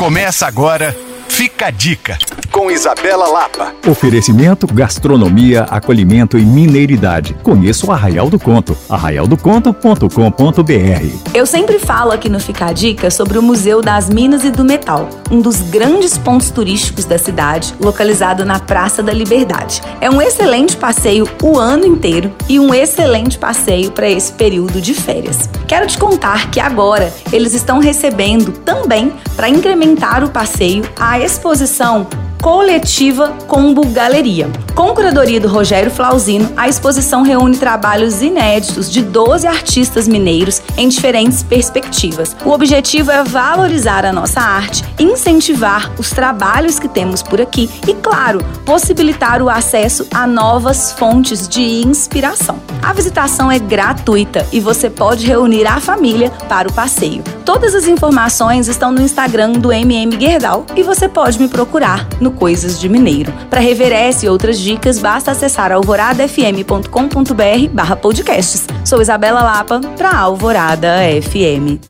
Começa agora, fica a dica, com Isabela Lapa. Oferecimento, gastronomia, acolhimento e mineiridade. Conheça o Arraial do Conto, arraialdoconto.com.br. Eu sempre falo aqui no Fica a Dica sobre o Museu das Minas e do Metal, um dos grandes pontos turísticos da cidade, localizado na Praça da Liberdade. É um excelente passeio o ano inteiro e um excelente passeio para esse período de férias. Quero te contar que agora eles estão recebendo também, para incrementar o passeio, a exposição coletiva Combo Galeria. Com curadoria do Rogério Flauzino, a exposição reúne trabalhos inéditos de 12 artistas mineiros em diferentes perspectivas. O objetivo é valorizar a nossa arte, incentivar os trabalhos que temos por aqui e, claro, possibilitar o acesso a novas fontes de inspiração. A visitação é gratuita e você pode reunir a família para o passeio. Todas as informações estão no Instagram do MM Gerdau e você pode me procurar no Coisas de Mineiro. Para rever essa e outras dicas, basta acessar alvoradafm.com.br barra podcasts. Sou Isabela Lapa para Alvorada FM.